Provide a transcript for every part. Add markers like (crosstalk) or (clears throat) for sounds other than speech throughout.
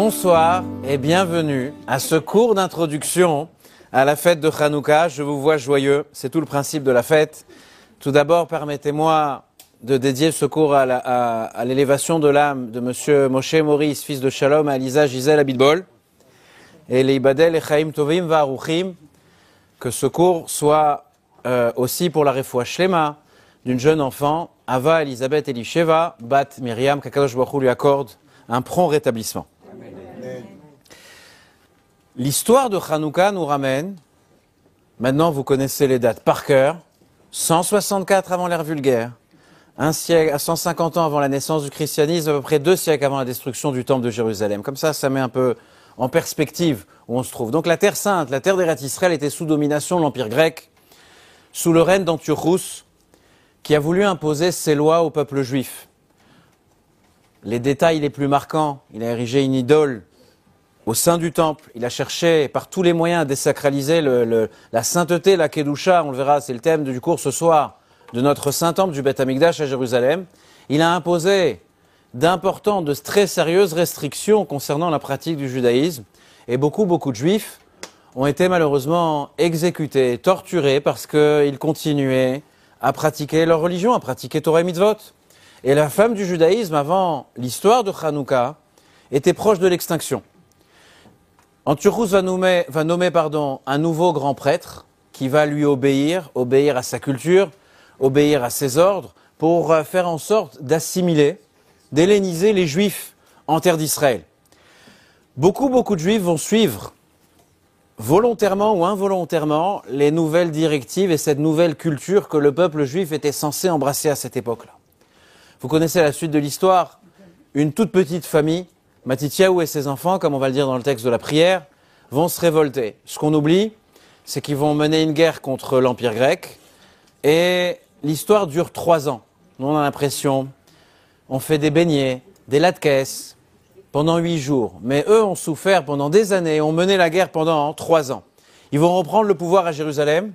Bonsoir et bienvenue à ce cours d'introduction à la fête de Hanouka. Je vous vois joyeux, c'est tout le principe de la fête. Tout d'abord, permettez-moi de dédier ce cours à l'élévation de l'âme de Monsieur Moshe Maurice, fils de Shalom, à Elisa Gisèle Abidbol, et les Ibadel et Chaim Tovim que ce cours soit euh, aussi pour la refoua Shlema d'une jeune enfant, Ava Elisabeth Elisheva, Bat Myriam, qu'Akadosh Baruch lui accorde un prompt rétablissement. L'histoire de Hanouka nous ramène, maintenant vous connaissez les dates par cœur, 164 avant l'ère vulgaire, un siècle, à 150 ans avant la naissance du christianisme, à peu près deux siècles avant la destruction du temple de Jérusalem. Comme ça, ça met un peu en perspective où on se trouve. Donc la terre sainte, la terre des Israël était sous domination de l'Empire grec, sous le règne d'Antiochus, qui a voulu imposer ses lois au peuple juif. Les détails les plus marquants, il a érigé une idole au sein du temple. Il a cherché par tous les moyens à désacraliser la sainteté, la Kedusha, on le verra, c'est le thème du cours ce soir, de notre saint temple du Beth Amikdash à Jérusalem. Il a imposé d'importantes, de très sérieuses restrictions concernant la pratique du judaïsme. Et beaucoup, beaucoup de juifs ont été malheureusement exécutés, torturés parce qu'ils continuaient à pratiquer leur religion, à pratiquer Torah et Mitzvot. Et la femme du judaïsme, avant l'histoire de Hanouka, était proche de l'extinction. Antiochus va nommer, un nouveau grand prêtre qui va lui obéir, obéir à sa culture, obéir à ses ordres, pour euh, faire en sorte d'assimiler, d'helléniser les juifs en terre d'Israël. Beaucoup, beaucoup de juifs vont suivre volontairement ou involontairement les nouvelles directives et cette nouvelle culture que le peuple juif était censé embrasser à cette époque-là. Vous connaissez la suite de l'histoire. Une toute petite famille Matityahu et ses enfants, comme on va le dire dans le texte de la prière, vont se révolter. Ce qu'on oublie, c'est qu'ils vont mener une guerre contre l'Empire grec. Et l'histoire dure trois ans. On a l'impression, on fait des beignets, des latkes pendant huit jours. Mais eux ont souffert pendant des années, ont mené la guerre pendant trois ans. Ils vont reprendre le pouvoir à Jérusalem.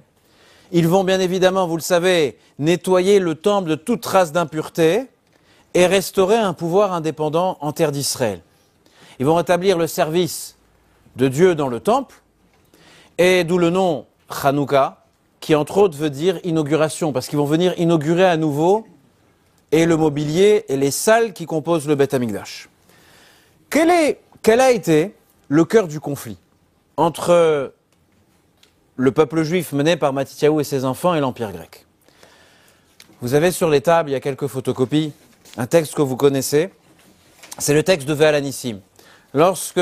Ils vont bien évidemment, vous le savez, nettoyer le temple de toute trace d'impureté et restaurer un pouvoir indépendant en terre d'Israël. Ils vont rétablir le service de Dieu dans le temple, et d'où le nom Hanouka, qui entre autres veut dire inauguration, parce qu'ils vont venir inaugurer à nouveau et le mobilier et les salles qui composent le Beth Amikdash. Quel, est, quel a été le cœur du conflit entre le peuple juif mené par Matityahu et ses enfants et l'Empire grec? Vous avez sur les tables, il y a quelques photocopies, un texte que vous connaissez. C'est le texte de Ve'alanissim lorsque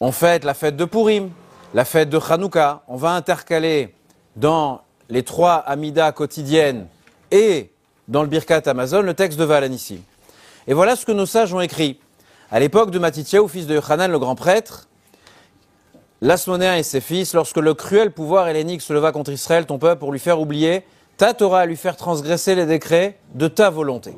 on fête la fête de Purim, la fête de Hanouka, on va intercaler dans les trois Amidas quotidiennes et dans le Birkat Amazon le texte de Valanissim. Et voilà ce que nos sages ont écrit. À l'époque de Matityahu, fils de Yochanan, le grand prêtre, l'Asmonéen et ses fils, lorsque le cruel pouvoir hellénique se leva contre Israël, ton peuple, pour lui faire oublier, ta Torah à lui faire transgresser les décrets de ta volonté.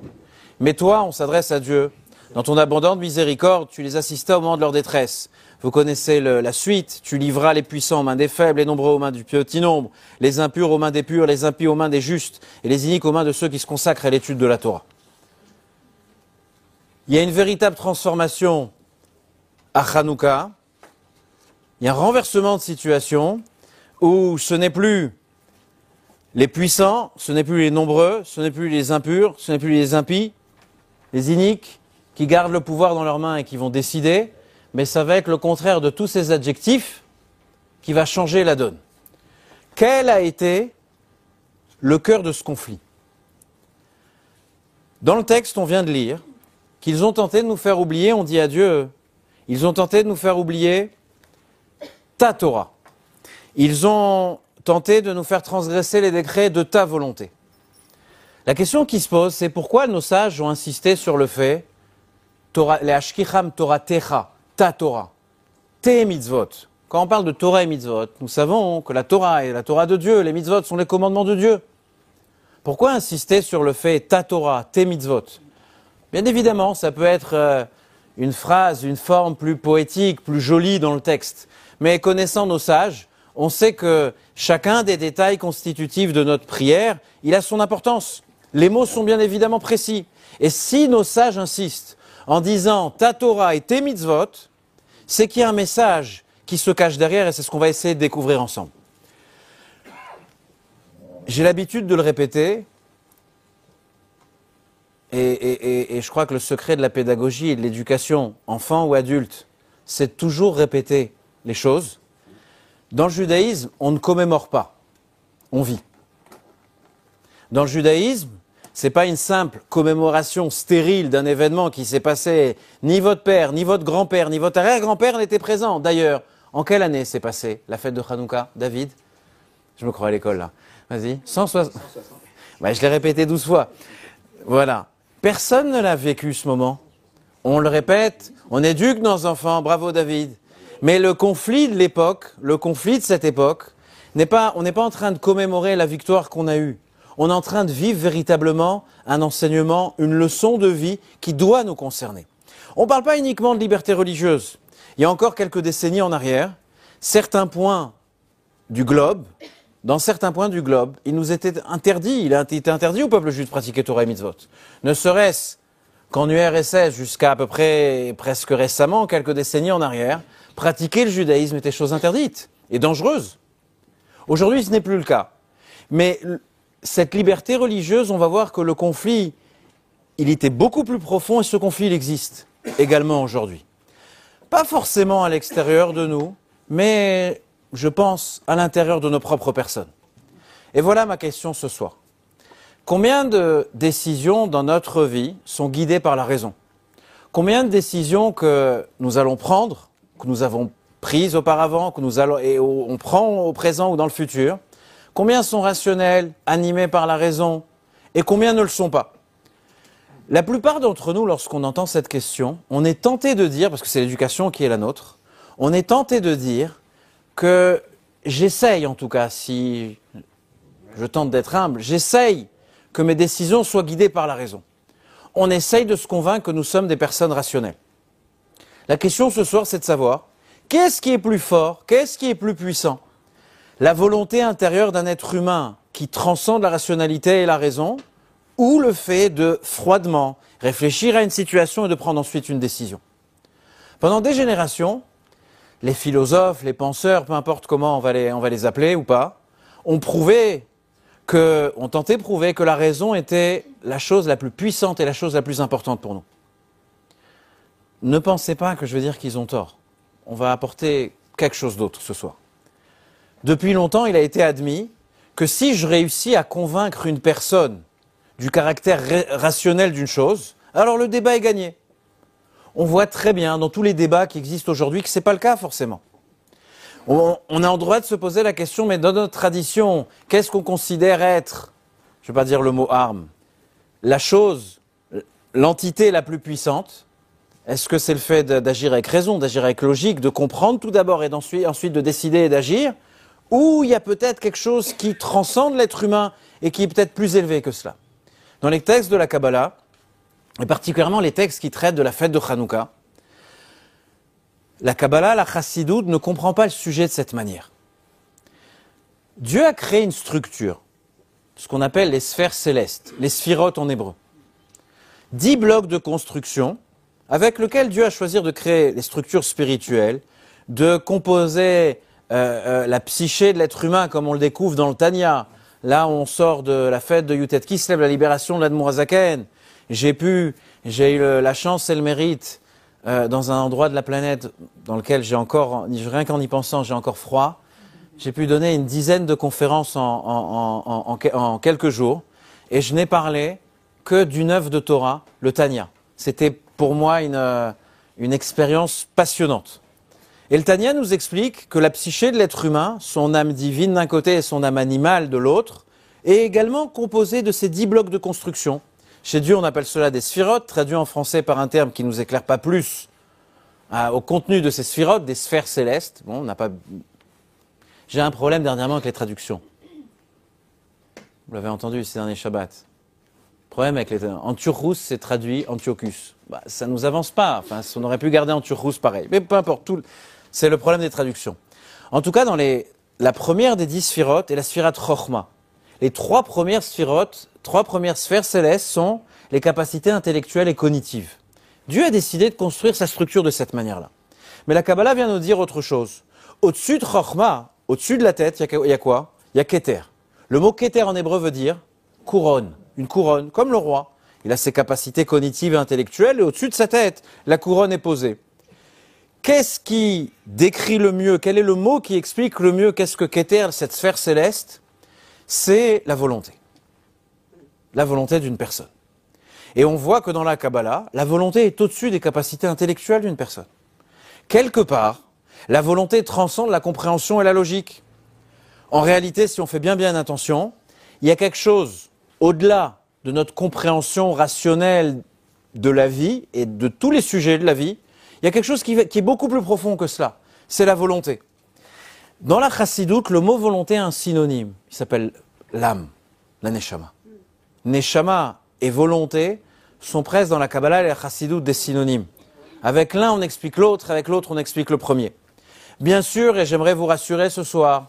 Mais toi, on s'adresse à Dieu, dans ton abondante miséricorde, tu les assistas au moment de leur détresse. Vous connaissez la suite. Tu livras les puissants aux mains des faibles, les nombreux aux mains du petit nombre, les impurs aux mains des purs, les impies aux mains des justes, et les iniques aux mains de ceux qui se consacrent à l'étude de la Torah. Il y a une véritable transformation à Hanouka. Il y a un renversement de situation où ce n'est plus les puissants, ce n'est plus les nombreux, ce n'est plus les impurs, ce n'est plus les impies, les iniques, qui gardent le pouvoir dans leurs mains et qui vont décider, mais ça va être le contraire de tous ces adjectifs qui va changer la donne. Quel a été le cœur de ce conflit? Dans le texte, on vient de lire qu'ils ont tenté de nous faire oublier, on dit à Dieu, ils ont tenté de nous faire oublier ta Torah. Ils ont tenté de nous faire transgresser les décrets de ta volonté. La question qui se pose, c'est pourquoi nos sages ont insisté sur le fait Les Ashkicham Torah Techa, ta Torah, tes mitzvot. Quand on parle de Torah et mitzvot, nous savons que la Torah est la Torah de Dieu, les mitzvot sont les commandements de Dieu. Pourquoi insister sur le fait ta Torah, tes mitzvot? Bien évidemment, ça peut être euh, une phrase, une forme plus poétique, plus jolie dans le texte. Mais connaissant nos sages, on sait que chacun des détails constitutifs de notre prière, il a son importance. Les mots sont bien évidemment précis. Et si nos sages insistent en disant ta Torah et tes mitzvot, c'est qu'il y a un message qui se cache derrière et c'est ce qu'on va essayer de découvrir ensemble. J'ai l'habitude de le répéter, et, je crois que le secret de la pédagogie et de l'éducation, enfant ou adulte, c'est toujours répéter les choses. Dans le judaïsme, on ne commémore pas, on vit. Dans le judaïsme, c'est pas une simple commémoration stérile d'un événement qui s'est passé. Ni votre père, ni votre grand-père, ni votre arrière-grand-père n'étaient présents. D'ailleurs, en quelle année s'est passée la fête de Hanouka, David? Je me crois à l'école là. Vas-y. 160. Bah, je l'ai répété 12 fois. Voilà. Personne ne l'a vécu ce moment. On le répète, on éduque nos enfants, bravo David. Mais le conflit de l'époque, le conflit de cette époque, n'est pas, on n'est pas en train de commémorer la victoire qu'on a eue. On est en train de vivre véritablement un enseignement, une leçon de vie qui doit nous concerner. On ne parle pas uniquement de liberté religieuse. Il y a encore quelques décennies en arrière, certains points du globe dans certains points du globe, il nous était interdit, il a été interdit au peuple juif de pratiquer Torah et mitzvot. Ne serait-ce qu'en URSS, jusqu'à à peu près presque récemment, quelques décennies en arrière, pratiquer le judaïsme était chose interdite et dangereuse. Aujourd'hui, ce n'est plus le cas. Mais cette liberté religieuse, on va voir que le conflit, il était beaucoup plus profond et ce conflit, il existe également aujourd'hui. Pas forcément à l'extérieur de nous, mais je pense, à l'intérieur de nos propres personnes. Et voilà ma question ce soir. Combien de décisions dans notre vie sont guidées par la raison? Combien de décisions que nous allons prendre, que nous avons prises auparavant, que nous allons et on prend au présent ou dans le futur Combien sont rationnelles, animées par la raison et combien ne le sont pas? La plupart d'entre nous, lorsqu'on entend cette question, on est tenté de dire, parce que c'est l'éducation qui est la nôtre, on est tenté de dire que j'essaye, en tout cas, si je tente d'être humble, j'essaye que mes décisions soient guidées par la raison. On essaye de se convaincre que nous sommes des personnes rationnelles. La question ce soir, c'est de savoir qu'est-ce qui est plus fort, qu'est-ce qui est plus puissant? La volonté intérieure d'un être humain qui transcende la rationalité et la raison, ou le fait de froidement réfléchir à une situation et de prendre ensuite une décision. Pendant des générations, les philosophes, les penseurs, peu importe comment on va les, appeler ou pas, ont prouvé que, ont tenté de prouver que la raison était la chose la plus puissante et la chose la plus importante pour nous. Ne pensez pas que je veux dire qu'ils ont tort. On va apporter quelque chose d'autre ce soir. Depuis longtemps, il a été admis que si je réussis à convaincre une personne du caractère rationnel d'une chose, alors le débat est gagné. On voit très bien dans tous les débats qui existent aujourd'hui que ce n'est pas le cas forcément. On, a en droit de se poser la question, mais dans notre tradition, qu'est-ce qu'on considère être, je ne vais pas dire le mot arme, la chose, l'entité la plus puissante? Est-ce que c'est le fait d'agir avec raison, d'agir avec logique, de comprendre tout d'abord et ensuite de décider et d'agir? Ou il y a peut-être quelque chose qui transcende l'être humain et qui est peut-être plus élevé que cela Dans les textes de la Kabbalah, et particulièrement les textes qui traitent de la fête de Hanouka, la Kabbalah, la Chassidoute ne comprend pas le sujet de cette manière. Dieu a créé une structure, ce qu'on appelle les sphères célestes, les sphirotes en hébreu. Dix blocs de construction avec lesquels Dieu a choisi de créer les structures spirituelles, de composer euh, euh, la psyché de l'être humain comme on le découvre dans le Tanya. Là, on sort de la fête de Yutet Kislev, la libération de l'Admorazaken. J'ai pu, j'ai eu la chance et le mérite euh, dans un endroit de la planète dans lequel j'ai encore, rien qu'en y pensant, j'ai encore froid. J'ai pu donner une dizaine de conférences en, quelques jours et je n'ai parlé que d'une œuvre de Torah, le Tanya. C'était pour moi une, euh, une expérience passionnante. Tanya nous explique que la psyché de l'être humain, son âme divine d'un côté et son âme animale de l'autre, est également composée de ces dix blocs de construction chez Dieu, on appelle cela des sphirotes, traduit en français par un terme qui nous éclaire pas plus hein, au contenu de ces sphirotes, des sphères célestes. Bon, on n'a pas. J'ai un problème dernièrement avec les traductions. Vous l'avez entendu ces derniers Shabbats. Problème avec les. Antiochus, c'est traduit Antiochus. Bah, ça ne nous avance pas. Enfin, on aurait pu garder Antiochus pareil. Mais peu importe, tout... c'est le problème des traductions. En tout cas, dans les... la première des dix sphirotes est la sphirat Chochma. Les trois premières sphirotes trois premières sphères célestes sont les capacités intellectuelles et cognitives. Dieu a décidé de construire sa structure de cette manière-là. Mais la Kabbalah vient nous dire autre chose. Au-dessus de Chochma, au-dessus de la tête, il y, a quoi? Il y a Keter. Le mot Keter en hébreu veut dire couronne, une couronne, comme le roi. Il a ses capacités cognitives et intellectuelles, et au-dessus de sa tête, la couronne est posée. Qu'est-ce qui décrit le mieux? Quel est le mot qui explique le mieux qu'est-ce que Keter, cette sphère céleste? C'est la volonté. La volonté d'une personne. Et on voit que dans la Kabbalah, la volonté est au-dessus des capacités intellectuelles d'une personne. Quelque part, la volonté transcende la compréhension et la logique. En réalité, si on fait bien bien attention, il y a quelque chose au-delà de notre compréhension rationnelle de la vie et de tous les sujets de la vie, il y a quelque chose qui, est beaucoup plus profond que cela. C'est la volonté. Dans la chassidoute, le mot volonté a un synonyme. Il s'appelle l'âme, la neshama. Neshama et volonté sont presque dans la Kabbalah et la chassidoute des synonymes. Avec l'un, on explique l'autre, avec l'autre, on explique le premier. Bien sûr, et j'aimerais vous rassurer ce soir,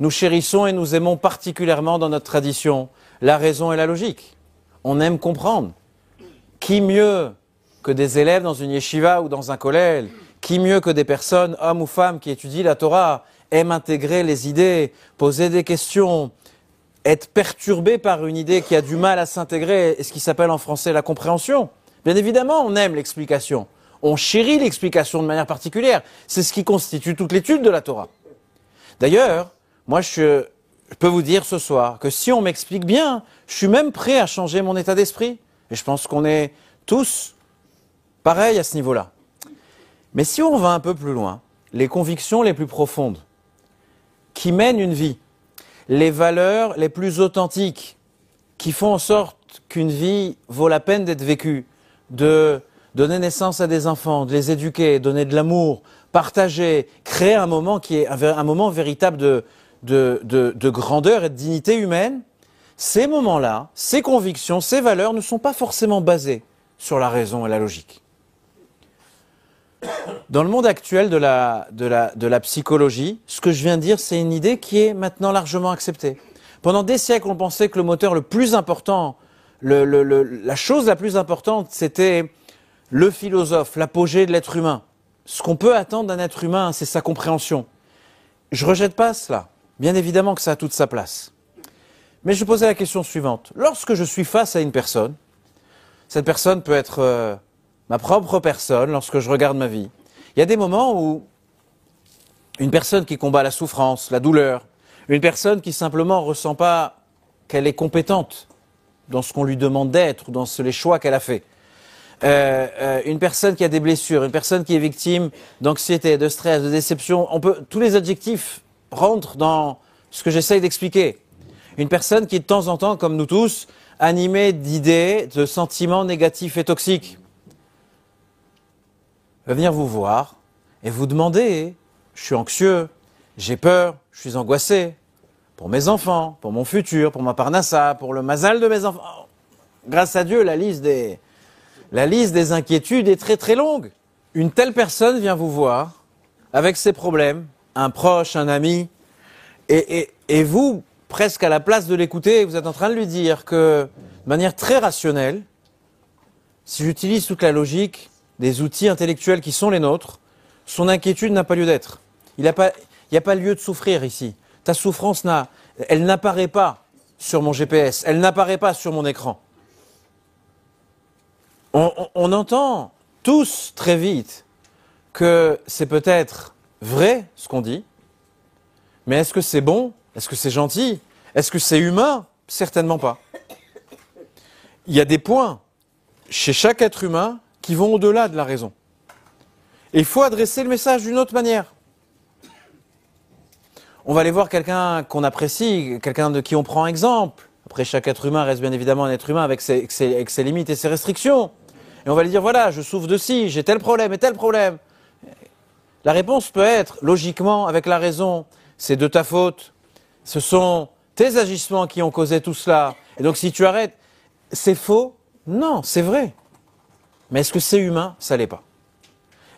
nous chérissons et nous aimons particulièrement dans notre tradition la raison et la logique. On aime comprendre. Qui mieux que des élèves dans une yeshiva ou dans un collège Qui mieux que des personnes, hommes ou femmes, qui étudient la Torah, aiment intégrer les idées, poser des questions, être perturbés par une idée qui a du mal à s'intégrer, et ce qui s'appelle en français la compréhension Bien évidemment, on aime l'explication. On chérit l'explication de manière particulière. C'est ce qui constitue toute l'étude de la Torah. D'ailleurs, moi, je, peux vous dire ce soir que si on m'explique bien, je suis même prêt à changer mon état d'esprit. Et je pense qu'on est tous pareils à ce niveau-là. Mais si on va un peu plus loin, les convictions les plus profondes qui mènent une vie, les valeurs les plus authentiques qui font en sorte qu'une vie vaut la peine d'être vécue, de donner naissance à des enfants, de les éduquer, donner de l'amour, partager, créer un moment qui est un, moment véritable de, de, grandeur et de dignité humaine, ces moments-là, ces convictions, ces valeurs ne sont pas forcément basées sur la raison et la logique. Dans le monde actuel de la, de la, de la psychologie, ce que je viens de dire, c'est une idée qui est maintenant largement acceptée. Pendant des siècles, on pensait que le moteur le plus important, le, le, la chose la plus importante, c'était le philosophe, l'apogée de l'être humain. Ce qu'on peut attendre d'un être humain, c'est sa compréhension. Je rejette pas cela. Bien évidemment que ça a toute sa place. Mais je posais la question suivante. Lorsque je suis face à une personne, cette personne peut être euh, ma propre personne lorsque je regarde ma vie. Il y a des moments où une personne qui combat la souffrance, la douleur, une personne qui simplement ressent pas qu'elle est compétente dans ce qu'on lui demande d'être dans les choix qu'elle a faits. Euh, euh, une personne qui a des blessures, une personne qui est victime d'anxiété, de stress, de déception, on peut, tous les adjectifs rentrent dans ce que j'essaye d'expliquer. Une personne qui est de temps en temps, comme nous tous, animée d'idées, de sentiments négatifs et toxiques, va venir vous voir et vous demander, je suis anxieux, j'ai peur, je suis angoissé, pour mes enfants, pour mon futur, pour ma parnassa, pour le mazal de mes enfants. Grâce à Dieu, la liste des, la liste des inquiétudes est très très longue. Une telle personne vient vous voir avec ses problèmes, un proche, un ami, et, vous, presque à la place de l'écouter, vous êtes en train de lui dire que, de manière très rationnelle, si j'utilise toute la logique des outils intellectuels qui sont les nôtres, son inquiétude n'a pas lieu d'être. Il n'y a, pas lieu de souffrir ici. Ta souffrance, n'apparaît pas sur mon GPS, elle n'apparaît pas sur mon écran on, entend tous très vite que c'est peut-être vrai ce qu'on dit, mais est-ce que c'est bon? Est-ce que c'est gentil? Est-ce que c'est humain? Certainement pas. Il y a des points chez chaque être humain qui vont au-delà de la raison. Et il faut adresser le message d'une autre manière. On va aller voir quelqu'un qu'on apprécie, quelqu'un de qui on prend exemple. Après, chaque être humain reste bien évidemment un être humain avec ses, limites et ses restrictions. Et on va lui dire, voilà, je souffre de ci, j'ai tel problème et tel problème. La réponse peut être, logiquement, avec la raison, c'est de ta faute. Ce sont tes agissements qui ont causé tout cela. Et donc si tu arrêtes, c'est faux? Non, c'est vrai. Mais est-ce que c'est humain? Ça l'est pas.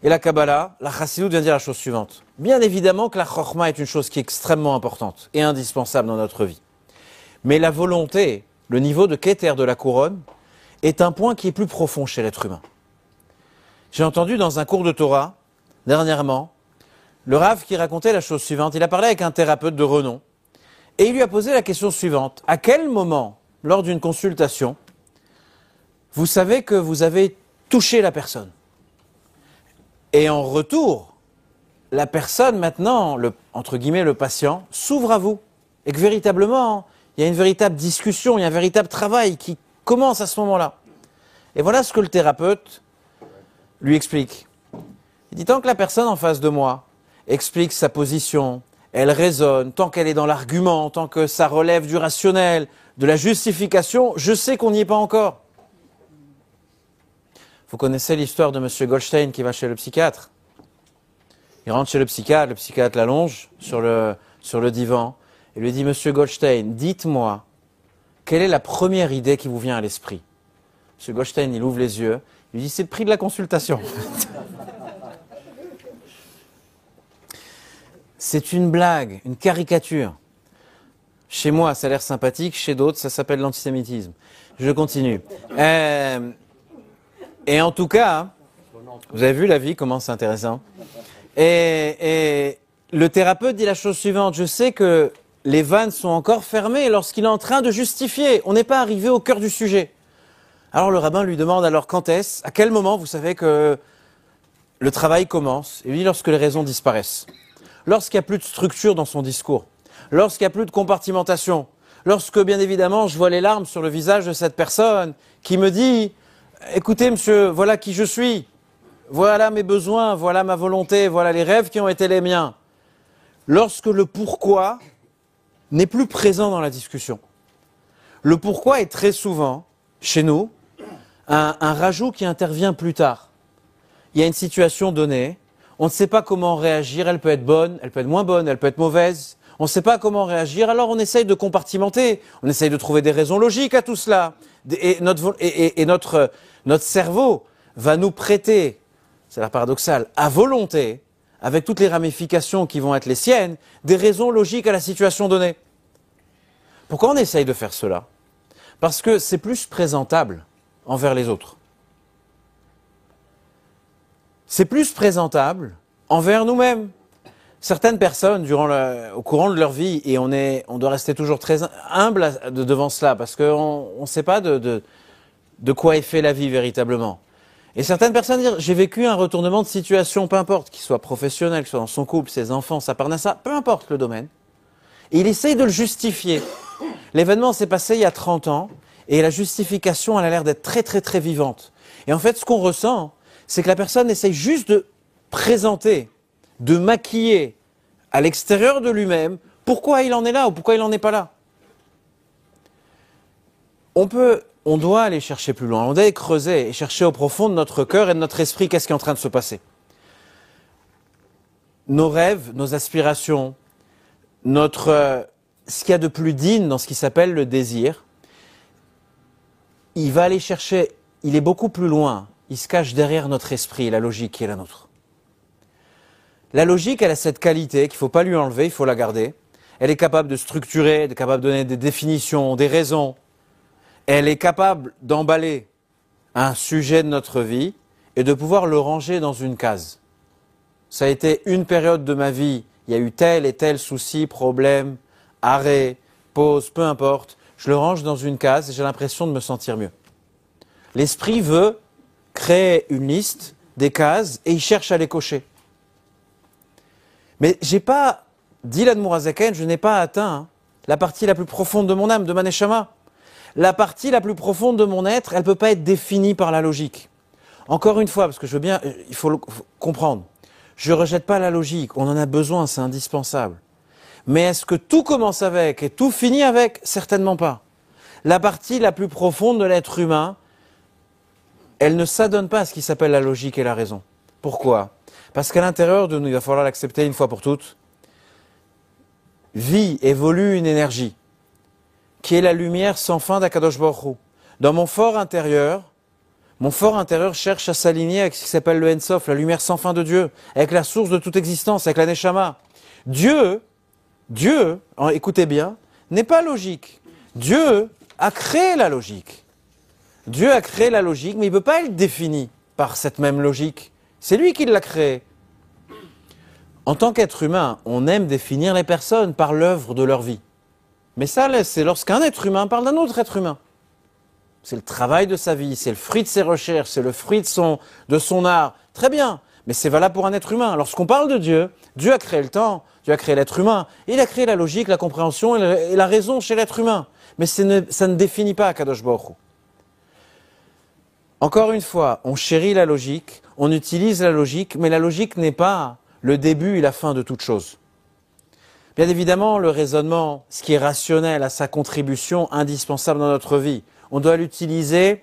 Et la Kabbalah, la Chassidut vient dire la chose suivante. Bien évidemment que la Chorma est une chose qui est extrêmement importante et indispensable dans notre vie. Mais la volonté, le niveau de Keter de la couronne, est un point qui est plus profond chez l'être humain. J'ai entendu dans un cours de Torah, dernièrement, le Rav qui racontait la chose suivante. Il a parlé avec un thérapeute de renom et il lui a posé la question suivante. À quel moment, lors d'une consultation, vous savez que vous avez touché la personne Et en retour, la personne maintenant, le, entre guillemets le patient, s'ouvre à vous. Et que véritablement, il y a une véritable discussion, il y a un véritable travail qui commence à ce moment-là. Et voilà ce que le thérapeute lui explique. Il dit tant que la personne en face de moi explique sa position, elle raisonne, tant qu'elle est dans l'argument, tant que ça relève du rationnel, de la justification, je sais qu'on n'y est pas encore. Vous connaissez l'histoire de M. Goldstein qui va chez le psychiatre? Il rentre chez le psychiatre, le psychiatre l'allonge sur le, sur le divan et lui dit Monsieur Goldstein, dites-moi, quelle est la première idée qui vous vient à l'esprit? M. Goldstein, il ouvre les yeux, il lui dit C'est le prix de la consultation. (laughs) C'est une blague, une caricature. Chez moi, ça a l'air sympathique, chez d'autres, ça s'appelle l'antisémitisme. Je continue. Euh, et en tout cas, vous avez vu la vie, comment c'est intéressant. Et, et, le thérapeute dit la chose suivante, je sais que les vannes sont encore fermées lorsqu'il est en train de justifier. On n'est pas arrivé au cœur du sujet. Alors le rabbin lui demande alors quand est-ce, à quel moment vous savez que le travail commence? Et lui, lorsque les raisons disparaissent lorsqu'il n'y a plus de structure dans son discours, lorsqu'il n'y a plus de compartimentation, lorsque bien évidemment je vois les larmes sur le visage de cette personne qui me dit écoutez monsieur, voilà qui je suis, voilà mes besoins, voilà ma volonté, voilà les rêves qui ont été les miens. Lorsque le pourquoi n'est plus présent dans la discussion. Le pourquoi est très souvent, chez nous, un, rajout qui intervient plus tard. Il y a une situation donnée, on ne sait pas comment réagir, elle peut être bonne, elle peut être moins bonne, elle peut être mauvaise. On ne sait pas comment réagir, alors on essaye de compartimenter, on essaye de trouver des raisons logiques à tout cela. Et notre, cerveau va nous prêter, c'est l'air paradoxal, à volonté, avec toutes les ramifications qui vont être les siennes, des raisons logiques à la situation donnée. Pourquoi on essaye de faire cela? Parce que c'est plus présentable envers les autres c'est plus présentable envers nous-mêmes. Certaines personnes, durant au courant de leur vie, et on, est, on doit rester toujours très humble devant cela, parce qu'on ne sait pas de, de, quoi est fait la vie véritablement. Et certaines personnes disent, j'ai vécu un retournement de situation, peu importe, qu'il soit professionnel, qu'il soit dans son couple, ses enfants, sa parnassa, peu importe le domaine. Et il essaye de le justifier. L'événement s'est passé il y a 30 ans, et la justification, elle a l'air d'être très très très vivante. Et en fait, ce qu'on ressent, c'est que la personne essaye juste de présenter, de maquiller à l'extérieur de lui-même pourquoi il en est là ou pourquoi il n'en est pas là. On peut, on doit aller chercher plus loin, on doit aller creuser et chercher au profond de notre cœur et de notre esprit qu'est-ce qui est en train de se passer. Nos rêves, nos aspirations, notre, euh, ce qu'il y a de plus digne dans ce qui s'appelle le désir, il va aller chercher, il est beaucoup plus loin il se cache derrière notre esprit, la logique qui est la nôtre. La logique, elle a cette qualité qu'il ne faut pas lui enlever, il faut la garder. Elle est capable de structurer, elle est capable de donner des définitions, des raisons. Elle est capable d'emballer un sujet de notre vie et de pouvoir le ranger dans une case. Ça a été une période de ma vie, il y a eu tel et tel souci, problème, arrêt, pause, peu importe. Je le range dans une case et j'ai l'impression de me sentir mieux. L'esprit veut crée une liste, des cases, et il cherche à les cocher. Mais j'ai pas, dit l'Admourazaken, je n'ai pas atteint hein, la partie la plus profonde de mon âme, de Maneshama. La partie la plus profonde de mon être, elle ne peut pas être définie par la logique. Encore une fois, parce que je veux bien, il faut, le, comprendre. Je ne rejette pas la logique, on en a besoin, c'est indispensable. Mais est-ce que tout commence avec et tout finit avec? Certainement pas. La partie la plus profonde de l'être humain, elle ne s'adonne pas à ce qui s'appelle la logique et la raison. Pourquoi? Parce qu'à l'intérieur de nous, il va falloir l'accepter une fois pour toutes, vit, évolue une énergie qui est la lumière sans fin d'Akadosh Baruch Dans mon fort intérieur, mon fort intérieur cherche à s'aligner avec ce qui s'appelle le Ensof, la lumière sans fin de Dieu, avec la source de toute existence, avec la Neshama. Dieu, Dieu, écoutez bien, n'est pas logique. Dieu a créé la logique. Dieu a créé la logique, mais il ne peut pas être défini par cette même logique. C'est lui qui l'a créé. En tant qu'être humain, on aime définir les personnes par l'œuvre de leur vie. Mais ça, c'est lorsqu'un être humain parle d'un autre être humain. C'est le travail de sa vie, c'est le fruit de ses recherches, c'est le fruit de son, art. Très bien, mais c'est valable pour un être humain. Lorsqu'on parle de Dieu, Dieu a créé le temps, Dieu a créé l'être humain, il a créé la logique, la compréhension et la raison chez l'être humain. Mais ça ne, définit pas Kadosh Baruch Encore une fois, on chérit la logique, on utilise la logique, mais la logique n'est pas le début et la fin de toute chose. Bien évidemment, le raisonnement, ce qui est rationnel, a sa contribution indispensable dans notre vie. On doit l'utiliser,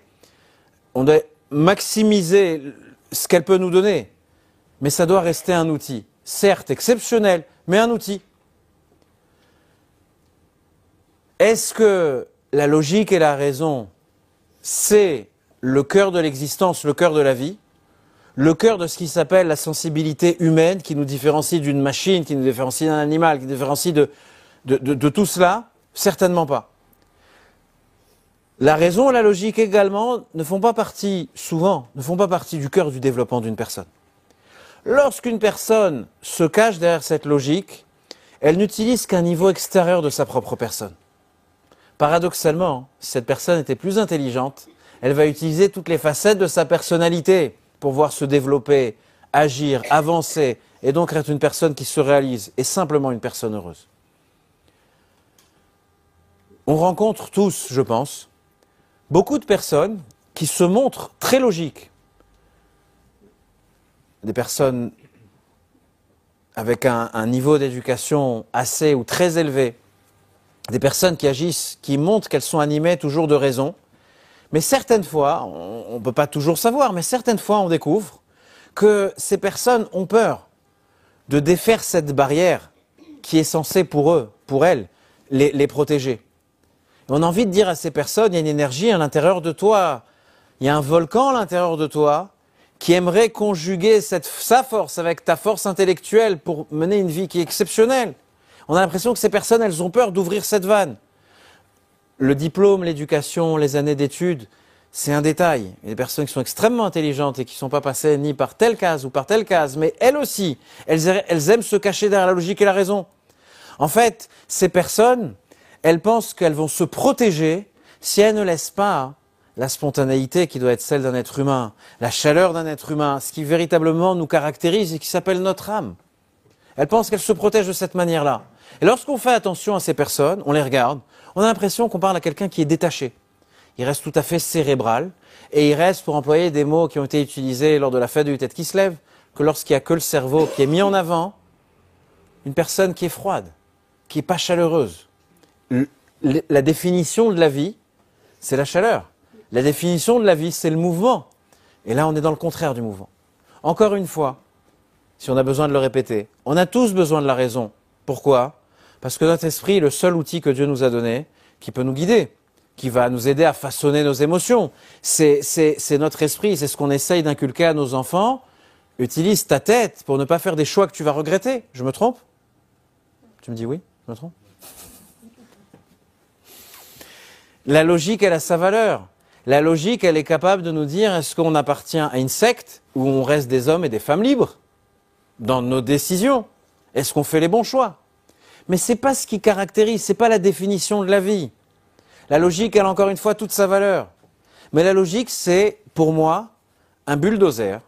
on doit maximiser ce qu'elle peut nous donner. Mais ça doit rester un outil, certes exceptionnel, mais un outil. Est-ce que la logique et la raison, c'est le cœur de l'existence, le cœur de la vie, le cœur de ce qui s'appelle la sensibilité humaine qui nous différencie d'une machine, qui nous différencie d'un animal, qui nous différencie de, tout cela Certainement pas. La raison et la logique également ne font pas partie, souvent, ne font pas partie du cœur du développement d'une personne. Lorsqu'une personne se cache derrière cette logique, elle n'utilise qu'un niveau extérieur de sa propre personne. Paradoxalement, si cette personne était plus intelligente, elle va utiliser toutes les facettes de sa personnalité pour voir se développer, agir, avancer, et donc être une personne qui se réalise et simplement une personne heureuse. On rencontre tous, je pense, beaucoup de personnes qui se montrent très logiques. Des personnes avec un, niveau d'éducation assez ou très élevé, des personnes qui agissent, qui montrent qu'elles sont animées toujours de raison, mais certaines fois, on ne peut pas toujours savoir, mais certaines fois on découvre que ces personnes ont peur de défaire cette barrière qui est censée pour eux, pour elles, les, protéger on a envie de dire à ces personnes, il y a une énergie à l'intérieur de toi, il y a un volcan à l'intérieur de toi qui aimerait conjuguer sa force avec ta force intellectuelle pour mener une vie qui est exceptionnelle. On a l'impression que ces personnes, elles ont peur d'ouvrir cette vanne. Le diplôme, l'éducation, les années d'études, c'est un détail. Il y a des personnes qui sont extrêmement intelligentes et qui ne sont pas passées ni par telle case ou par telle case, mais elles aussi, elles, aiment se cacher derrière la logique et la raison. En fait, ces personnes, elles pensent qu'elles vont se protéger si elles ne laissent pas la spontanéité qui doit être celle d'un être humain, la chaleur d'un être humain, ce qui véritablement nous caractérise et qui s'appelle notre âme. Elles pensent qu'elles se protègent de cette manière-là. Et lorsqu'on fait attention à ces personnes, on les regarde, on a l'impression qu'on parle à quelqu'un qui est détaché. Il reste tout à fait cérébral, et il reste, pour employer des mots qui ont été utilisés lors de la fête de tête qui se lève, que lorsqu'il n'y a que le cerveau qui est mis en avant, une personne qui est froide, qui n'est pas chaleureuse, la définition de la vie, c'est la chaleur. La définition de la vie, c'est le mouvement. Et là, on est dans le contraire du mouvement. Encore une fois, si on a besoin de le répéter, on a tous besoin de la raison. Pourquoi? Parce que notre esprit est le seul outil que Dieu nous a donné qui peut nous guider, qui va nous aider à façonner nos émotions. C'est notre esprit, c'est ce qu'on essaye d'inculquer à nos enfants. Utilise ta tête pour ne pas faire des choix que tu vas regretter. Je me trompe? Tu me dis oui? Je me trompe? La logique, elle a sa valeur. La logique, elle est capable de nous dire est-ce qu'on appartient à une secte où on reste des hommes et des femmes libres dans nos décisions? Est-ce qu'on fait les bons choix? Mais c'est pas ce qui caractérise, c'est pas la définition de la vie. La logique, elle a encore une fois toute sa valeur. Mais la logique, c'est pour moi un bulldozer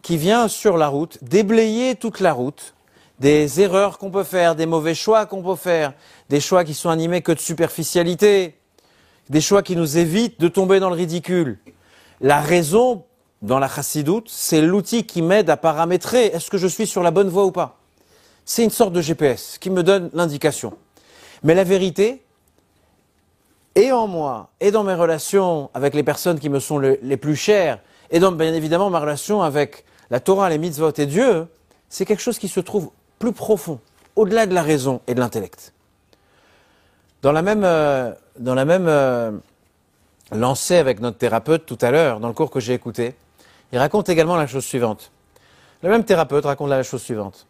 qui vient sur la route déblayer toute la route des erreurs qu'on peut faire, des mauvais choix qu'on peut faire, des choix qui sont animés que de superficialité, des choix qui nous évitent de tomber dans le ridicule. La raison, dans la chassidoute, c'est l'outil qui m'aide à paramétrer est-ce que je suis sur la bonne voie ou pas. C'est une sorte de GPS qui me donne l'indication. Mais la vérité, et en moi, et dans mes relations avec les personnes qui me sont les plus chères, et dans bien évidemment ma relation avec la Torah, les mitzvot et Dieu, c'est quelque chose qui se trouve plus profond, au-delà de la raison et de l'intellect. Dans la même, euh, euh, lancée avec notre thérapeute tout à l'heure, dans le cours que j'ai écouté, il raconte également la chose suivante. Le même thérapeute raconte la chose suivante.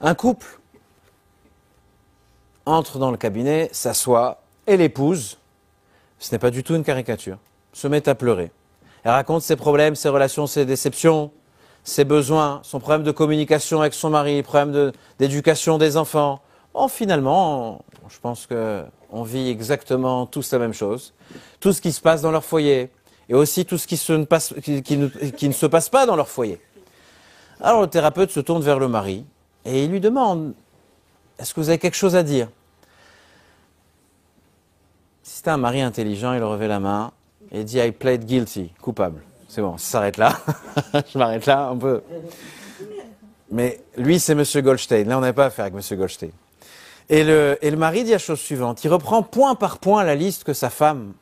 Un couple entre dans le cabinet, s'assoit, et l'épouse, ce n'est pas du tout une caricature, se met à pleurer. Elle raconte ses problèmes, ses relations, ses déceptions. ses besoins, son problème de communication avec son mari, problème d'éducation des enfants. Bon, finalement, je pense qu'on vit exactement tous la même chose. Tout ce qui se passe dans leur foyer et aussi tout ce qui, ne se passe pas dans leur foyer. Alors le thérapeute se tourne vers le mari et il lui demande Est-ce que vous avez quelque chose à dire? Si c'était un mari intelligent, il aurait la main et dit I plead guilty, coupable. C'est bon, ça s'arrête là. (laughs) Je m'arrête là, un peu. Mais lui, c'est M. Goldstein. Là, on n'a pas affaire avec M. Goldstein. Et le, mari dit la chose suivante. Il reprend point par point la liste que sa femme,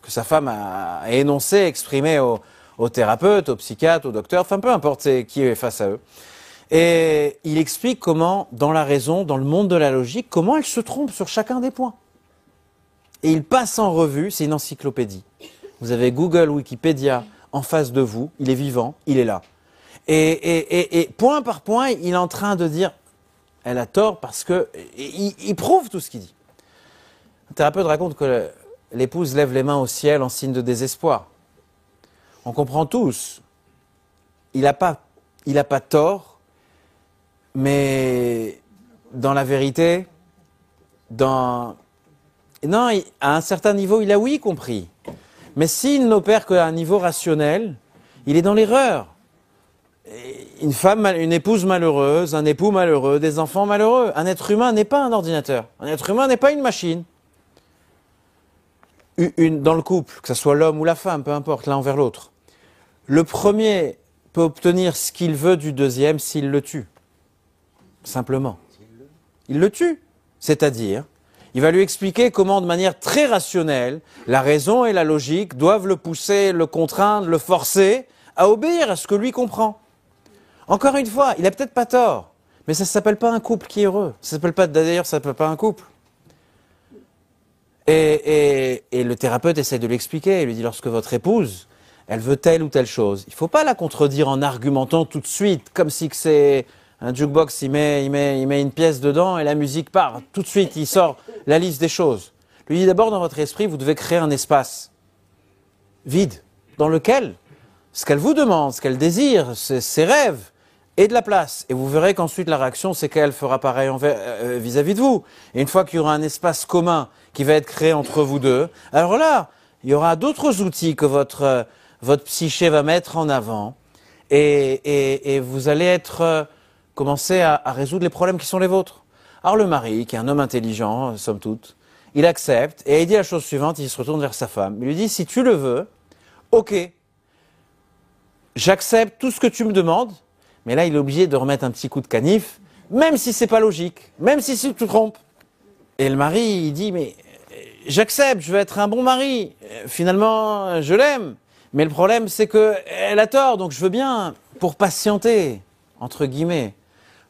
que sa femme a, énoncée, exprimée au, au thérapeute, au psychiatre, au docteur, enfin peu importe qui est face à eux. Et il explique comment, dans la raison, dans le monde de la logique, comment elle se trompe sur chacun des points. Et il passe en revue, c'est une encyclopédie. Vous avez Google, Wikipédia, en face de vous, il est vivant, il est là. Et, point par point, il est en train de dire, elle a tort parce que il, prouve tout ce qu'il dit. Un thérapeute raconte que l'épouse lève les mains au ciel en signe de désespoir. On comprend tous. Il n'a pas, tort, mais dans la vérité, dans non, à un certain niveau, il a oui compris. Mais s'il n'opère qu'à un niveau rationnel, il est dans l'erreur. Une femme, une épouse malheureuse, un époux malheureux, des enfants malheureux. Un être humain n'est pas un ordinateur. Un être humain n'est pas une machine. Une, dans le couple, que ce soit l'homme ou la femme, peu importe, l'un envers l'autre. Le premier peut obtenir ce qu'il veut du deuxième s'il le tue. Simplement. Il le tue. C'est-à-dire, il va lui expliquer comment, de manière très rationnelle, la raison et la logique doivent le pousser, le contraindre, le forcer à obéir à ce que lui comprend. Encore une fois, il n'a peut-être pas tort, mais ça ne s'appelle pas un couple qui est heureux. Ça s'appelle pas, d'ailleurs, ça s'appelle pas un couple. Et, le thérapeute essaie de l'expliquer. Il lui dit lorsque votre épouse, elle veut telle ou telle chose, il ne faut pas la contredire en argumentant tout de suite, comme si c'est un jukebox, il met, il, met, il met une pièce dedans et la musique part. Tout de suite, il sort la liste des choses. Lui dit d'abord dans votre esprit, vous devez créer un espace vide dans lequel ce qu'elle vous demande, ce qu'elle désire, ses, rêves, et de la place. Et vous verrez qu'ensuite la réaction, c'est qu'elle fera pareil euh, vis-à-vis de vous. Et une fois qu'il y aura un espace commun qui va être créé entre vous deux, alors là, il y aura d'autres outils que votre, euh, votre psyché va mettre en avant. Et, et, et vous allez être euh, commencer à, résoudre les problèmes qui sont les vôtres. Alors le mari, qui est un homme intelligent, somme toute, il accepte et il dit la chose suivante, il se retourne vers sa femme. Il lui dit, si tu le veux, ok, j'accepte tout ce que tu me demandes, mais là il est obligé de remettre un petit coup de canif, même si c'est pas logique, même si tu te trompes. Et le mari, il dit, mais euh, j'accepte, je veux être un bon mari. Euh, finalement, je l'aime. Mais le problème, c'est qu'elle a tort, donc je veux bien, pour patienter, entre guillemets,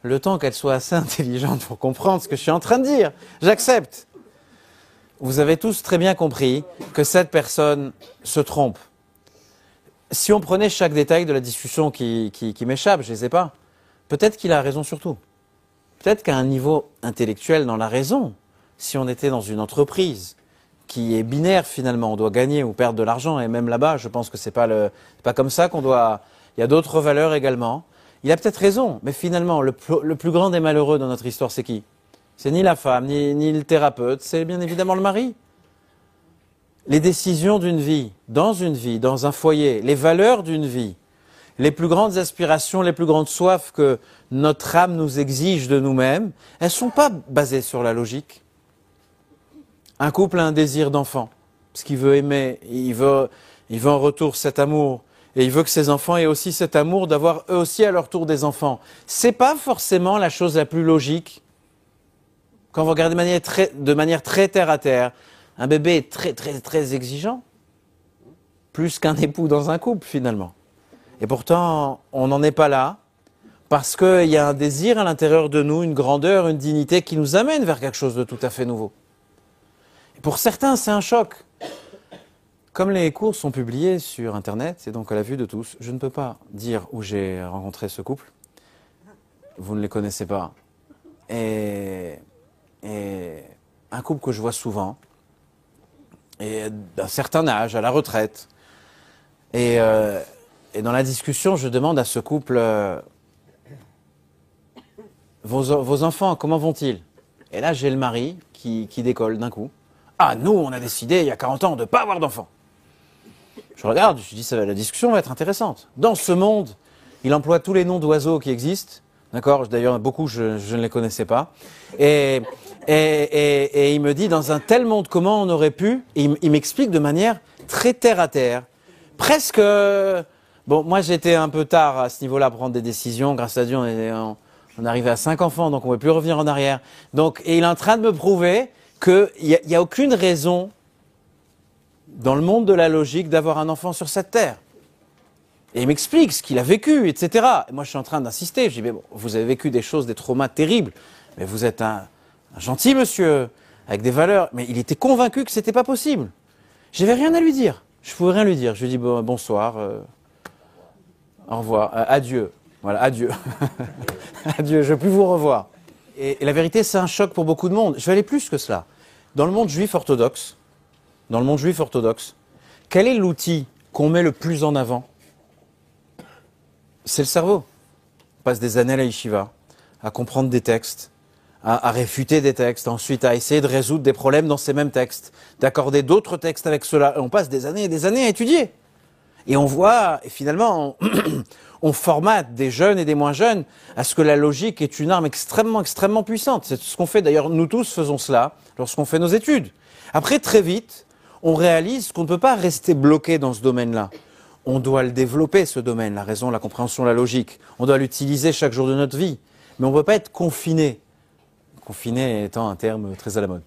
le temps qu'elle soit assez intelligente pour comprendre ce que je suis en train de dire. J'accepte. Vous avez tous très bien compris que cette personne se trompe. Si on prenait chaque détail de la discussion qui, m'échappe, je ne ai pas, peut-être qu'il a raison sur tout. Peut-être qu'à un niveau intellectuel dans la raison, si on était dans une entreprise qui est binaire finalement, on doit gagner ou perdre de l'argent, et même là-bas, je pense que c'est pas pas comme ça qu'on doit. Il y a d'autres valeurs également. Il a peut-être raison, mais finalement, le, plus grand des malheureux dans notre histoire, c'est qui? C'est ni la femme, ni, le thérapeute, c'est bien évidemment le mari. Les décisions d'une vie, dans une vie, dans un foyer, les valeurs d'une vie, les plus grandes aspirations, les plus grandes soifs que notre âme nous exige de nous-mêmes, elles ne sont pas basées sur la logique. Un couple a un désir d'enfant, parce qu'il veut aimer, il veut, il veut en retour cet amour, et il veut que ses enfants aient aussi cet amour d'avoir eux aussi à leur tour des enfants. C'est pas forcément la chose la plus logique. Quand vous regardez de manière très, terre à terre, un bébé est très très très exigeant, plus qu'un époux dans un couple finalement. Et pourtant, on n'en est pas là parce qu'il y a un désir à l'intérieur de nous, une grandeur, une dignité qui nous amène vers quelque chose de tout à fait nouveau. Pour certains, c'est un choc. Comme les cours sont publiés sur Internet, et donc à la vue de tous, je ne peux pas dire où j'ai rencontré ce couple. Vous ne les connaissez pas. Et, un couple que je vois souvent, et d'un certain âge, à la retraite. Et euh, dans la discussion, je demande à ce couple euh, vos, vos enfants, comment vont-ils? Et là, j'ai le mari qui, qui décolle d'un coup. Ah, nous, on a décidé il y a 40 ans de ne pas avoir d'enfants. Je regarde, je dis, ça, la discussion va être intéressante. Dans ce monde, il emploie tous les noms d'oiseaux qui existent. D'accord? D'ailleurs, beaucoup, je, je ne les connaissais pas. Et, et, et, et il me dit, dans un tel monde, comment on aurait pu? Et il, m'explique de manière très terre à terre. Presque. Bon, moi, j'étais un peu tard à ce niveau-là pour prendre des décisions. Grâce à Dieu, on est, on, est arrivé à cinq enfants, donc on ne pouvait plus revenir en arrière. Donc, et il est en train de me prouver qu'il n'y y a aucune raison dans le monde de la logique d'avoir un enfant sur cette terre. Et il m'explique ce qu'il a vécu, etc. Et moi, je suis en train d'insister. Je dis, mais bon, vous avez vécu des choses, des traumas terribles, mais vous êtes un, gentil monsieur, avec des valeurs. Mais il était convaincu que c'était pas possible. J'avais rien à lui dire. Je pouvais rien lui dire. Je lui dis, bon, bonsoir, euh, au revoir, euh, adieu. Voilà, adieu. (laughs) adieu, je ne plus vous revoir. Et, et la vérité, c'est un choc pour beaucoup de monde. Je vais aller plus que cela. Dans le monde juif orthodoxe, dans le monde juif orthodoxe, quel est l'outil qu'on met le plus en avant? C'est le cerveau. On passe des années à la yeshiva, à comprendre des textes, à, réfuter des textes, ensuite à essayer de résoudre des problèmes dans ces mêmes textes, d'accorder d'autres textes avec cela. On passe des années et des années à étudier. Et on voit, et finalement, on, (clears throat) on formate des jeunes et des moins jeunes à ce que la logique est une arme extrêmement, extrêmement puissante. C'est ce qu'on fait, d'ailleurs, nous tous faisons cela lorsqu'on fait nos études. Après, très vite, on réalise qu'on ne peut pas rester bloqué dans ce domaine-là. On doit le développer, ce domaine, la raison, la compréhension, la logique. On doit l'utiliser chaque jour de notre vie. Mais on ne peut pas être confiné. Confiné étant un terme très à la mode.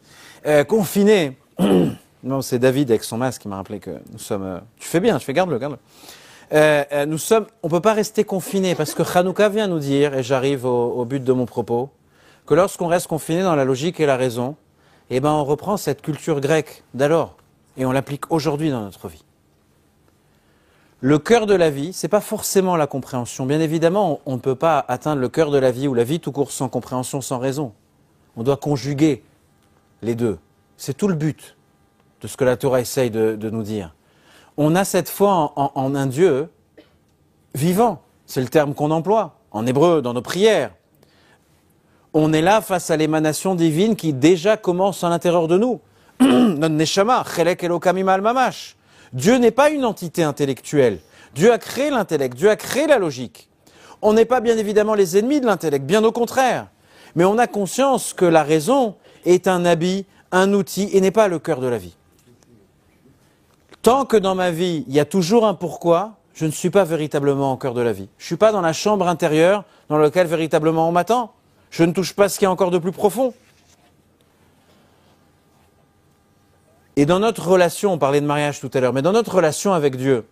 Euh, confiné. (clears throat) non, c'est David avec son masque qui m'a rappelé que nous sommes. euh, tu fais bien, tu fais garde-le, garde-le. Euh, nous sommes. On ne peut pas rester confiné parce que Hanouka vient nous dire, et j'arrive au, au but de mon propos, que lorsqu'on reste confiné dans la logique et la raison, eh ben on reprend cette culture grecque d'alors et on l'applique aujourd'hui dans notre vie. Le cœur de la vie, c'est pas forcément la compréhension. Bien évidemment, on ne peut pas atteindre le cœur de la vie ou la vie tout court sans compréhension, sans raison. On doit conjuguer les deux. C'est tout le but de ce que la Torah essaye de, nous dire. On a cette foi en un Dieu vivant. C'est le terme qu'on emploie en hébreu dans nos prières. On est là face à l'émanation divine qui déjà commence à l'intérieur de nous. (clears throat) Notre neshama, chelek elokam mamash. Dieu n'est pas une entité intellectuelle. Dieu a créé l'intellect, Dieu a créé la logique. On n'est pas bien évidemment les ennemis de l'intellect, bien au contraire. Mais on a conscience que la raison est un habit, un outil et n'est pas le cœur de la vie. Tant que dans ma vie, il y a toujours un pourquoi, je ne suis pas véritablement au cœur de la vie. Je ne suis pas dans la chambre intérieure dans laquelle véritablement on m'attend. Je ne touche pas ce qui est encore de plus profond. Et dans notre relation, on parlait de mariage tout à l'heure, mais dans notre relation avec Dieu,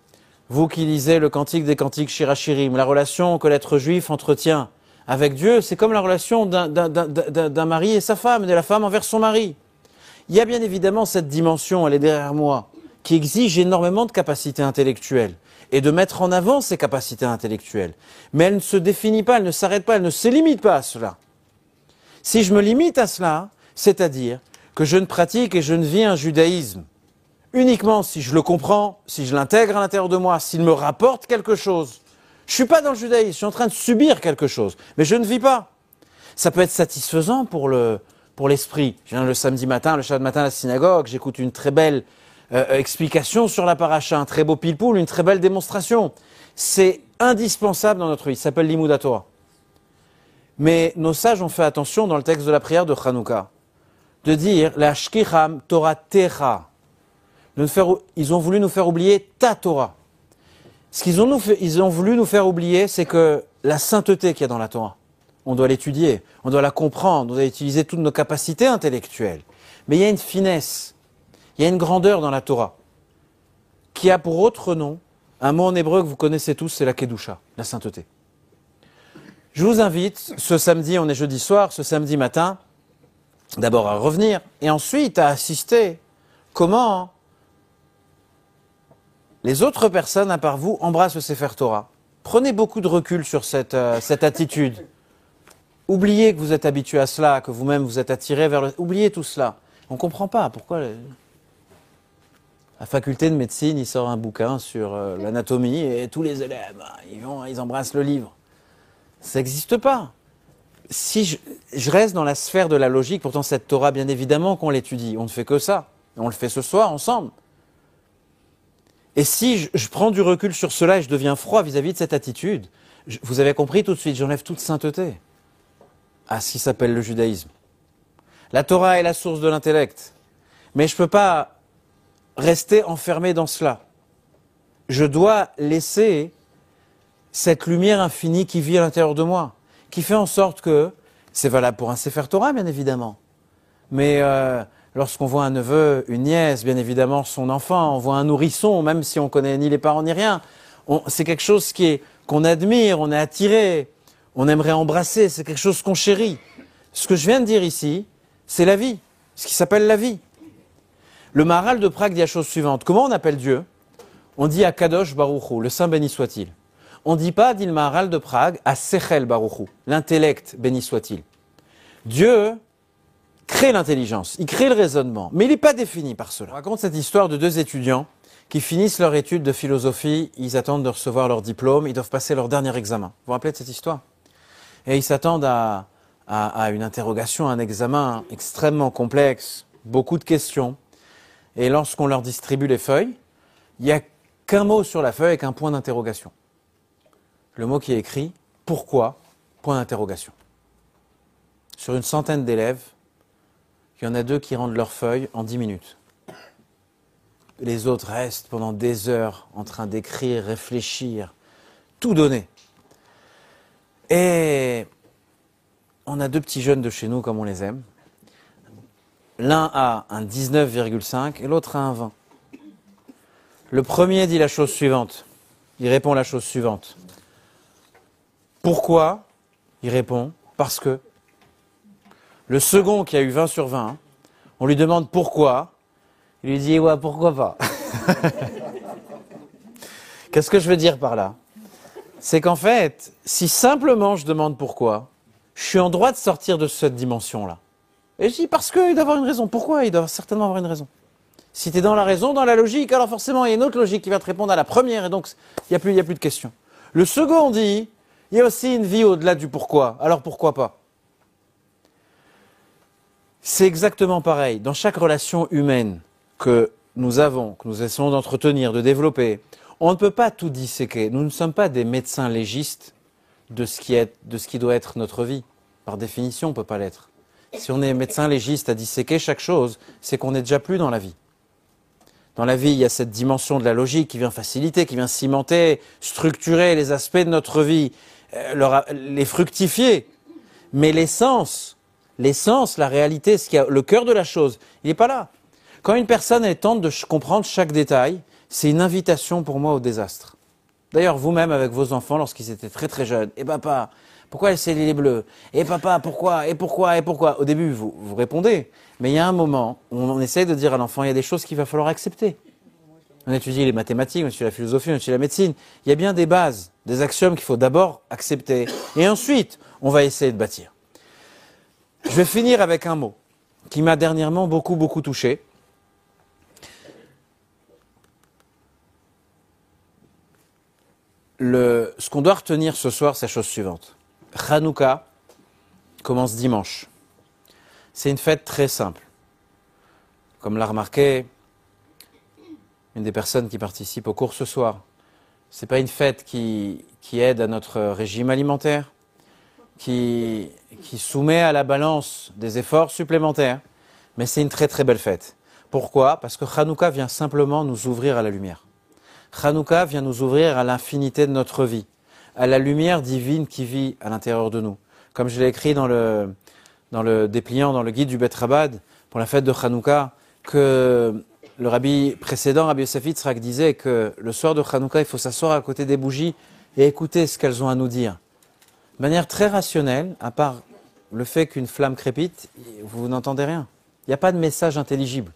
vous qui lisez le cantique des cantiques Shirachirim, la relation que l'être juif entretient avec Dieu, c'est comme la relation d'un- mari et sa femme, de la femme envers son mari. Il y a bien évidemment cette dimension, elle est derrière moi, qui exige énormément de capacités intellectuelles et de mettre en avant ces capacités intellectuelles. Mais elle ne se définit pas, elle ne s'arrête pas, elle ne se limite pas à cela. Si je me limite à cela, c'est-à-dire que je ne pratique et je ne vis un judaïsme uniquement si je le comprends, si je l'intègre à l'intérieur de moi, s'il me rapporte quelque chose. Je suis pas dans le judaïsme, je suis en train de subir quelque chose, mais je ne vis pas. Ça peut être satisfaisant pour le pour l'esprit. Je viens le samedi matin, le samedi matin à la synagogue, j'écoute une très belle euh, explication sur la paracha, un très beau pile-poule, une très belle démonstration. C'est indispensable dans notre vie. Ça s'appelle l'Imoud Torah. Mais nos sages ont fait attention dans le texte de la prière de Hanouka de dire la shkicham Torah faire- ils ont voulu nous faire oublier ta Torah. Ce qu'ils ont, ont voulu nous faire oublier, c'est que la sainteté qu'il y a dans la Torah, on doit l'étudier, on doit la comprendre, on doit utiliser toutes nos capacités intellectuelles. Mais il y a une finesse, il y a une grandeur dans la Torah, qui a pour autre nom un mot en hébreu que vous connaissez tous, c'est la Kedusha, la sainteté. Je vous invite, ce samedi, on est jeudi soir, ce samedi matin, d'abord à revenir, et ensuite à assister comment les autres personnes, à part vous, embrassent le Sefer Torah. Prenez beaucoup de recul sur cette, euh, cette attitude. Oubliez que vous êtes habitué à cela, que vous-même vous êtes attiré vers le... Oubliez tout cela. On ne comprend pas pourquoi... la faculté de médecine, il sort un bouquin sur euh, l'anatomie et tous les élèves, ils, vont, ils embrassent le livre. Ça n'existe pas. Si je, reste dans la sphère de la logique, pourtant cette Torah, bien évidemment qu'on l'étudie, on ne fait que ça. On le fait ce soir ensemble. Et si je, prends du recul sur cela et je deviens froid vis-à-vis -vis de cette attitude, vous avez compris tout de suite, j'enlève toute sainteté à ce qui s'appelle le judaïsme. La Torah est la source de l'intellect. Mais je ne peux pas rester enfermé dans cela. Je dois laisser cette lumière infinie qui vit à l'intérieur de moi, qui fait en sorte que, c'est valable pour un Sefer Torah, bien évidemment, mais euh, lorsqu'on voit un neveu, une nièce, bien évidemment son enfant, on voit un nourrisson, même si on connaît ni les parents ni rien, c'est quelque chose qui est qu'on admire, on est attiré, on aimerait embrasser, c'est quelque chose qu'on chérit. Ce que je viens de dire ici, c'est la vie, ce qui s'appelle la vie. Le Maharal de Prague dit la chose suivante. Comment on appelle Dieu? On dit à Kadosh Baruchou, le Saint béni soit-il. On ne dit pas, dit le Maharal de Prague, à Sechel Baruchou, l'intellect béni soit-il. Dieu crée l'intelligence, il crée le raisonnement, mais il n'est pas défini par cela. On raconte cette histoire de deux étudiants qui finissent leur étude de philosophie, ils attendent de recevoir leur diplôme, ils doivent passer leur dernier examen. Vous vous rappelez de cette histoire? Et ils s'attendent à, à, à une interrogation, un examen extrêmement complexe, beaucoup de questions. Et lorsqu'on leur distribue les feuilles, il n'y a qu'un mot sur la feuille avec un point d'interrogation. Le mot qui est écrit, pourquoi Point d'interrogation. Sur une centaine d'élèves, il y en a deux qui rendent leurs feuilles en dix minutes. Les autres restent pendant des heures en train d'écrire, réfléchir, tout donner. Et on a deux petits jeunes de chez nous comme on les aime. L'un a un 19,5 et l'autre a un 20. Le premier dit la chose suivante. Il répond la chose suivante. Pourquoi Il répond parce que. Le second qui a eu 20 sur 20, on lui demande pourquoi. Il lui dit ouais, pourquoi pas (laughs) Qu'est-ce que je veux dire par là? C'est qu'en fait, si simplement je demande pourquoi, je suis en droit de sortir de cette dimension-là. Et je dis parce qu'il doit avoir une raison. Pourquoi? Il doit certainement avoir une raison. Si tu es dans la raison, dans la logique, alors forcément il y a une autre logique qui va te répondre à la première et donc il n'y a, plus, a plus de questions. Le second dit, il y a aussi une vie au-delà du pourquoi. Alors pourquoi pas? C'est exactement pareil. Dans chaque relation humaine que nous avons, que nous essayons d'entretenir, de développer, on ne peut pas tout disséquer. Nous ne sommes pas des médecins légistes de ce qui, est, de ce qui doit être notre vie. Par définition, on ne peut pas l'être. Si on est médecin légiste à disséquer chaque chose, c'est qu'on n'est déjà plus dans la vie. Dans la vie, il y a cette dimension de la logique qui vient faciliter, qui vient cimenter, structurer les aspects de notre vie, euh, les fructifier. Mais l'essence, l'essence, la réalité, ce qui a, le cœur de la chose, il n'est pas là. Quand une personne est tente de comprendre chaque détail, c'est une invitation pour moi au désastre. D'ailleurs, vous-même avec vos enfants, lorsqu'ils étaient très très jeunes, et eh papa, pourquoi elle les bleus? Et papa, pourquoi? Et pourquoi? Et pourquoi? Au début, vous, vous répondez. Mais il y a un moment où on essaye de dire à l'enfant, il y a des choses qu'il va falloir accepter. On étudie les mathématiques, on étudie la philosophie, on étudie la médecine. Il y a bien des bases, des axiomes qu'il faut d'abord accepter. Et ensuite, on va essayer de bâtir. Je vais finir avec un mot qui m'a dernièrement beaucoup, beaucoup touché. Ce qu'on doit retenir ce soir, c'est la chose suivante. Hanouka commence dimanche. C'est une fête très simple. Comme l'a remarqué des personnes qui participent au cours ce soir, ce n'est pas une fête qui, qui, aide à notre régime alimentaire, qui, qui soumet à la balance des efforts supplémentaires, mais c'est une très très belle fête. Pourquoi? Parce que Hanouka vient simplement nous ouvrir à la lumière. Hanouka vient nous ouvrir à l'infinité de notre vie à la lumière divine qui vit à l'intérieur de nous. Comme je l'ai écrit dans le, dans le dépliant, dans le guide du Bet Rabad, pour la fête de Hanouka, que le rabbi précédent, Rabbi Yosef Yitzhak, disait que le soir de Hanouka, il faut s'asseoir à côté des bougies et écouter ce qu'elles ont à nous dire. De manière très rationnelle, à part le fait qu'une flamme crépite, vous n'entendez rien. Il n'y a pas de message intelligible.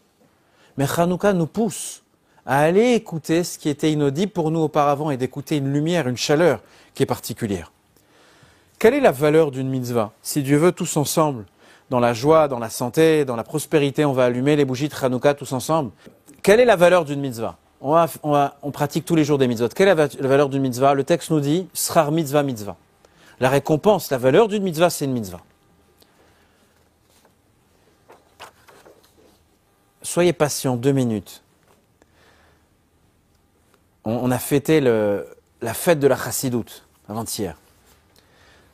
Mais Hanouka nous pousse à aller écouter ce qui était inaudible pour nous auparavant et d'écouter une lumière, une chaleur qui est particulière. Quelle est la valeur d'une mitzvah? Si Dieu veut tous ensemble, dans la joie, dans la santé, dans la prospérité, on va allumer les bougies de Hanouka tous ensemble. Quelle est la valeur d'une mitzvah? On, pratique tous les jours des mitzvot. Quelle est la va- la valeur d'une mitzvah? Le texte nous dit Srar mitzvah mitzvah. La récompense, la valeur d'une mitzvah, c'est une mitzvah. Soyez patient deux minutes. On, a fêté la fête de la chassidoute avant-hier.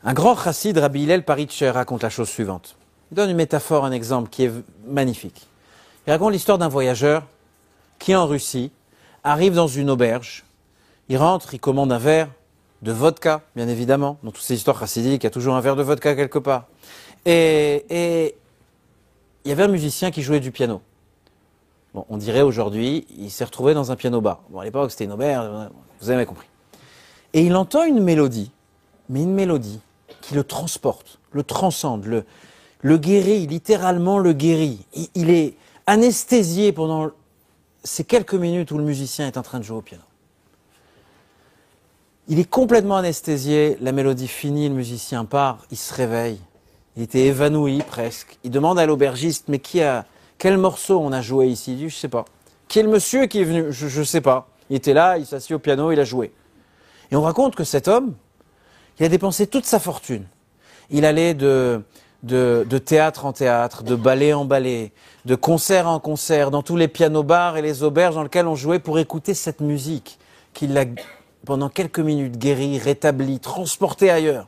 Un grand chassid, Rabbi Hillel Paritcher, raconte la chose suivante. Il donne une métaphore, un exemple qui est magnifique. Il raconte l'histoire d'un voyageur qui, en Russie, arrive dans une auberge. Il rentre, il commande un verre de vodka, bien évidemment. Dans toutes ces histoires chassidiques, il y a toujours un verre de vodka quelque part. Et, et il y avait un musicien qui jouait du piano. Bon, on dirait aujourd'hui, il s'est retrouvé dans un piano bar. Bon, à l'époque, c'était une auberge, vous avez compris. Et il entend une mélodie, mais une mélodie qui le transporte, le transcende, le, le guérit, littéralement le guérit. Il, est anesthésié pendant ces quelques minutes où le musicien est en train de jouer au piano. Il est complètement anesthésié, la mélodie finie, le musicien part, il se réveille. Il était évanoui presque. Il demande à l'aubergiste, mais qui a, quel morceau on a joué ici? Dit, je sais pas. Qui est le monsieur qui est venu? Je ne sais pas. Il était là, il s'assit au piano, il a joué. Et on raconte que cet homme, il a dépensé toute sa fortune. Il allait de, de, théâtre en théâtre, de ballet en ballet, de concert en concert, dans tous les pianos-bars et les auberges dans lesquels on jouait pour écouter cette musique qui l'a, pendant quelques minutes, guéri, rétabli, transporté ailleurs.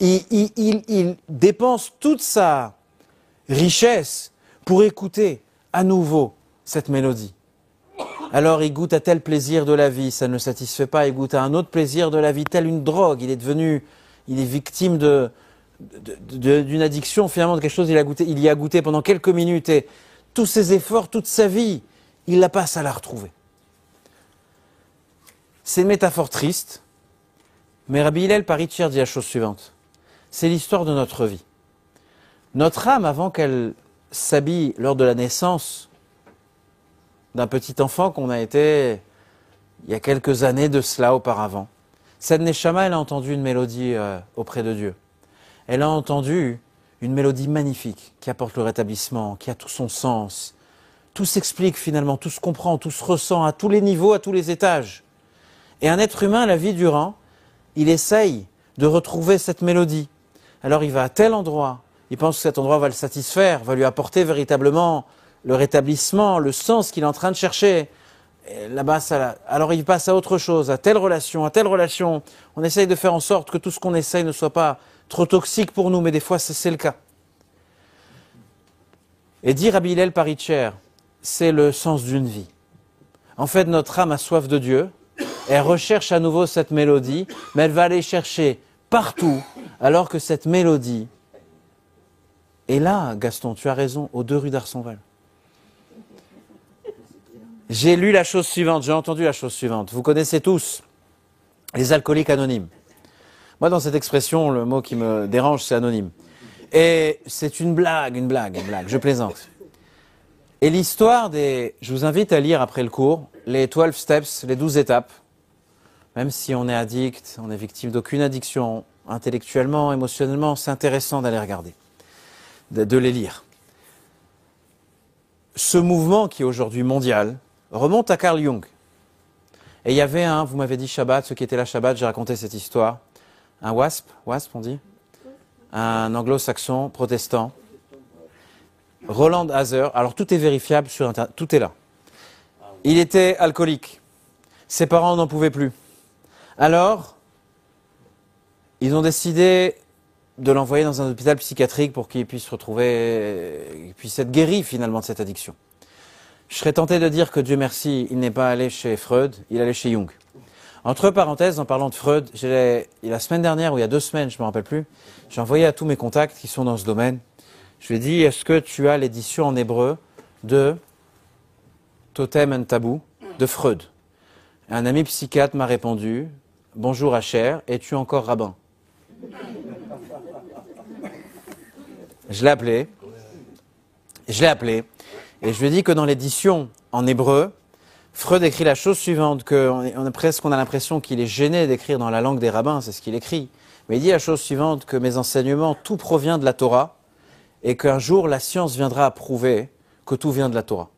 Il, il- dépense toute sa richesse pour écouter à nouveau cette mélodie. Alors il goûte à tel plaisir de la vie, ça ne satisfait pas, il goûte à un autre plaisir de la vie, tel une drogue, il est devenu, il est victime de- d'une addiction, finalement de quelque chose, il, a goûté, il y a goûté pendant quelques minutes et tous ses efforts, toute sa vie, il la passe à la retrouver. C'est une métaphore triste, mais Rabbi Hillel dit la chose suivante. C'est l'histoire de notre vie. Notre âme, avant qu'elle s'habille lors de la naissance d'un petit enfant qu'on a été il y a quelques années de cela auparavant, cette Neshama, elle a entendu une mélodie euh, auprès de Dieu. Elle a entendu une mélodie magnifique qui apporte le rétablissement, qui a tout son sens. Tout s'explique finalement, tout se comprend, tout se ressent à tous les niveaux, à tous les étages. Et un être humain, la vie durant, il essaye de retrouver cette mélodie. Alors il va à tel endroit, il pense que cet endroit va le satisfaire, va lui apporter véritablement le rétablissement, le sens qu'il est en train de chercher. Là-bas, alors il passe à autre chose, à telle relation, à telle relation. On essaye de faire en sorte que tout ce qu'on essaye ne soit pas trop toxique pour nous, mais des fois c'est le cas. Et dire Rabbi Hillel Paritcher, c'est le sens d'une vie. En fait, notre âme a soif de Dieu, elle recherche à nouveau cette mélodie, mais elle va aller chercher partout, alors que cette mélodie est là, Gaston, tu as raison, aux deux rues d'Arsonval. J'ai lu la chose suivante, j'ai entendu la chose suivante. Vous connaissez tous les alcooliques anonymes. Moi, dans cette expression, le mot qui me dérange, c'est anonyme. Et c'est une blague, une blague, une blague, je plaisante. Et l'histoire des... Je vous invite à lire après le cours les 12 steps, les 12 étapes. Même si on est addict, on est victime d'aucune addiction, intellectuellement, émotionnellement, c'est intéressant d'aller regarder, de, les lire. Ce mouvement qui est aujourd'hui mondial remonte à Carl Jung. Et il y avait un, vous m'avez dit Shabbat, ceux qui étaient là Shabbat, j'ai raconté cette histoire, un WASP, WASP on dit, un anglo-saxon protestant, Roland Hazer, alors tout est vérifiable sur Internet, tout est là. Il était alcoolique. Ses parents n'en pouvaient plus. Alors, ils ont décidé de l'envoyer dans un hôpital psychiatrique pour qu'il puisse retrouver, qu'il puisse être guéri finalement de cette addiction. Je serais tenté de dire que Dieu merci, il n'est pas allé chez Freud, il est allé chez Jung. Entre parenthèses, en parlant de Freud, la semaine dernière ou il y a deux semaines, je ne me rappelle plus, j'ai envoyé à tous mes contacts qui sont dans ce domaine, je lui ai dit, est-ce que tu as l'édition en hébreu de Totem and Tabou de Freud? Un ami psychiatre m'a répondu, bonjour Hacher, es-tu encore rabbin? Je l'ai appelé, je l'ai appelé, et je lui ai dit que dans l'édition en hébreu, Freud écrit la chose suivante, qu'on a presque on a l'impression qu'il est gêné d'écrire dans la langue des rabbins, c'est ce qu'il écrit. Mais il dit la chose suivante, que mes enseignements, tout provient de la Torah, et qu'un jour la science viendra à prouver que tout vient de la Torah.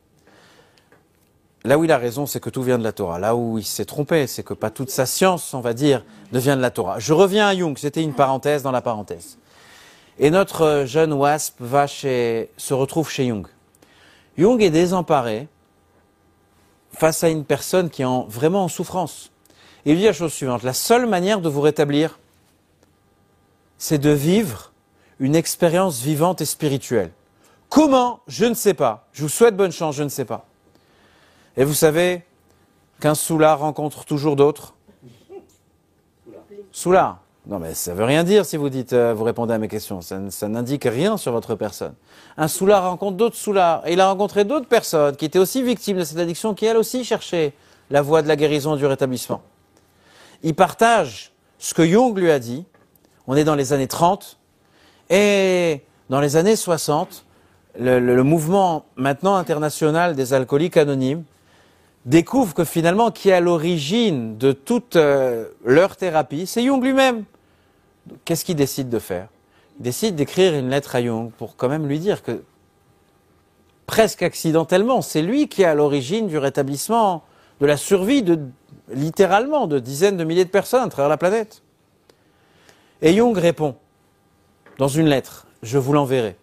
là où il a raison, c'est que tout vient de la Torah. Là où il s'est trompé, c'est que pas toute sa science, on va dire, ne vient de la Torah. Je reviens à Jung, c'était une parenthèse dans la parenthèse. Et notre jeune wasp va chez, se retrouve chez Jung. Jung est désemparé face à une personne qui est en, vraiment en souffrance. Il dit la chose suivante, la seule manière de vous rétablir, c'est de vivre une expérience vivante et spirituelle. Comment? Je ne sais pas. Je vous souhaite bonne chance, je ne sais pas. Et vous savez qu'un soulard rencontre toujours d'autres? Soulard. Non, mais ça veut rien dire si vous dites, euh, vous répondez à mes questions. Ça, n'indique rien sur votre personne. Un soulard rencontre d'autres soulards. Et il a rencontré d'autres personnes qui étaient aussi victimes de cette addiction, qui elles aussi cherchaient la voie de la guérison du rétablissement. Il partage ce que Jung lui a dit. On est dans les années 30. Et dans les années 60, le, le- le mouvement maintenant international des alcooliques anonymes découvre que finalement, qui est à l'origine de toute euh, leur thérapie, c'est Jung lui-même. Qu'est-ce qu'il décide de faire? Il décide d'écrire une lettre à Jung pour quand même lui dire que, presque accidentellement, c'est lui qui est à l'origine du rétablissement, de la survie de, littéralement, de dizaines de milliers de personnes à travers la planète. Et Jung répond, dans une lettre, je vous l'enverrai.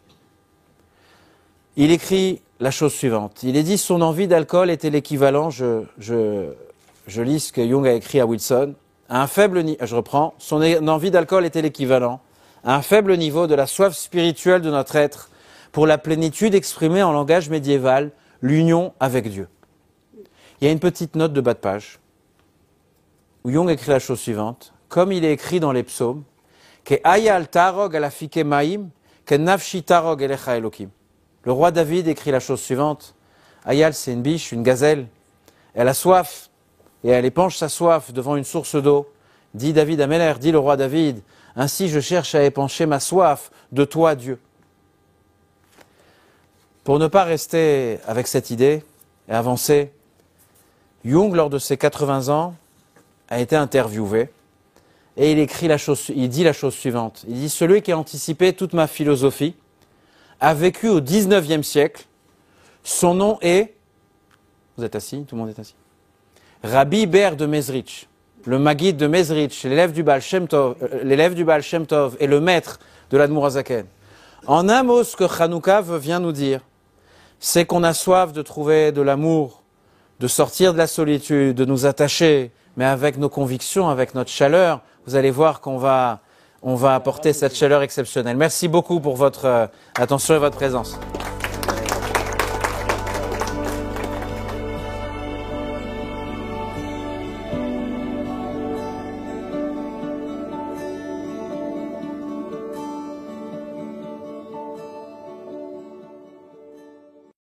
Il écrit la chose suivante. Il est dit son envie d'alcool était l'équivalent, je, je, je lis ce que Jung a écrit à Wilson, à un faible ni- je reprends, son envie d'alcool était l'équivalent, à un faible niveau de la soif spirituelle de notre être pour la plénitude exprimée en langage médiéval, l'union avec Dieu. Il y a une petite note de bas de page où Jung écrit la chose suivante, comme il est écrit dans les psaumes, que ayal tarog alafike maim, que nafshi tarog elecha elokim. Le roi David écrit la chose suivante. Ayal, c'est une biche, une gazelle. Elle a soif et elle épanche sa soif devant une source d'eau. Dit David à Meller, dit le roi David, ainsi je cherche à épancher ma soif de toi, Dieu. Pour ne pas rester avec cette idée et avancer, Jung, lors de ses 80 ans, a été interviewé et il écrit la chose, il dit la chose suivante. Il dit, celui qui a anticipé toute ma philosophie, a vécu au 19e siècle. Son nom est. Vous êtes assis Tout le monde est assis Rabbi Ber de Mezrich, le Maguide de Mezrich, l'élève du Baal Shem Tov, euh, l'élève du Baal Shem Tov et le maître de l'Admour Azaken. En un mot, ce que Hanouka vient nous dire, c'est qu'on a soif de trouver de l'amour, de sortir de la solitude, de nous attacher, mais avec nos convictions, avec notre chaleur. Vous allez voir qu'on va, on va apporter cette chaleur exceptionnelle. Merci beaucoup pour votre euh, attention et votre présence.